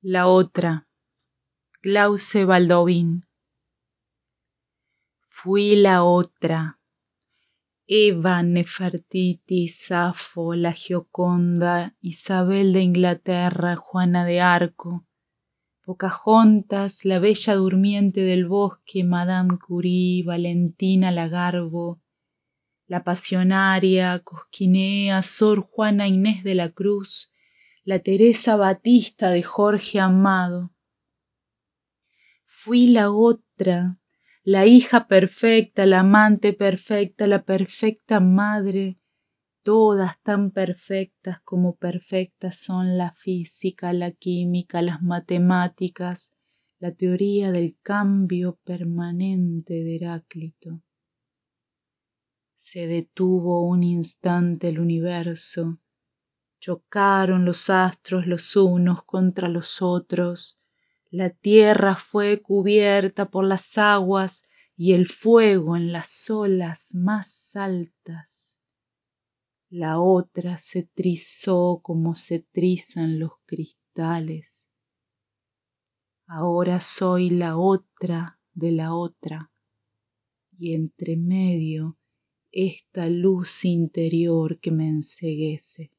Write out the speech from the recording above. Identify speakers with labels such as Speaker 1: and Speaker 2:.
Speaker 1: La otra, Glauce Baldovin. Fui la otra, Eva, Nefertiti, Safo, la Gioconda, Isabel de Inglaterra, Juana de Arco, Pocahontas, la bella durmiente del bosque, Madame Curie, Valentina Lagarbo, la pasionaria, Cosquinea, Sor Juana Inés de la Cruz, la Teresa Batista de Jorge Amado. Fui la otra, la hija perfecta, la amante perfecta, la perfecta madre, todas tan perfectas como perfectas son la física, la química, las matemáticas, la teoría del cambio permanente de Heráclito. Se detuvo un instante el universo, chocaron los astros los unos contra los otros, la tierra fue cubierta por las aguas y el fuego en las olas más altas la otra se trizó como se trizan los cristales. Ahora soy la otra de la otra, y entre medio esta luz interior que me enseguece.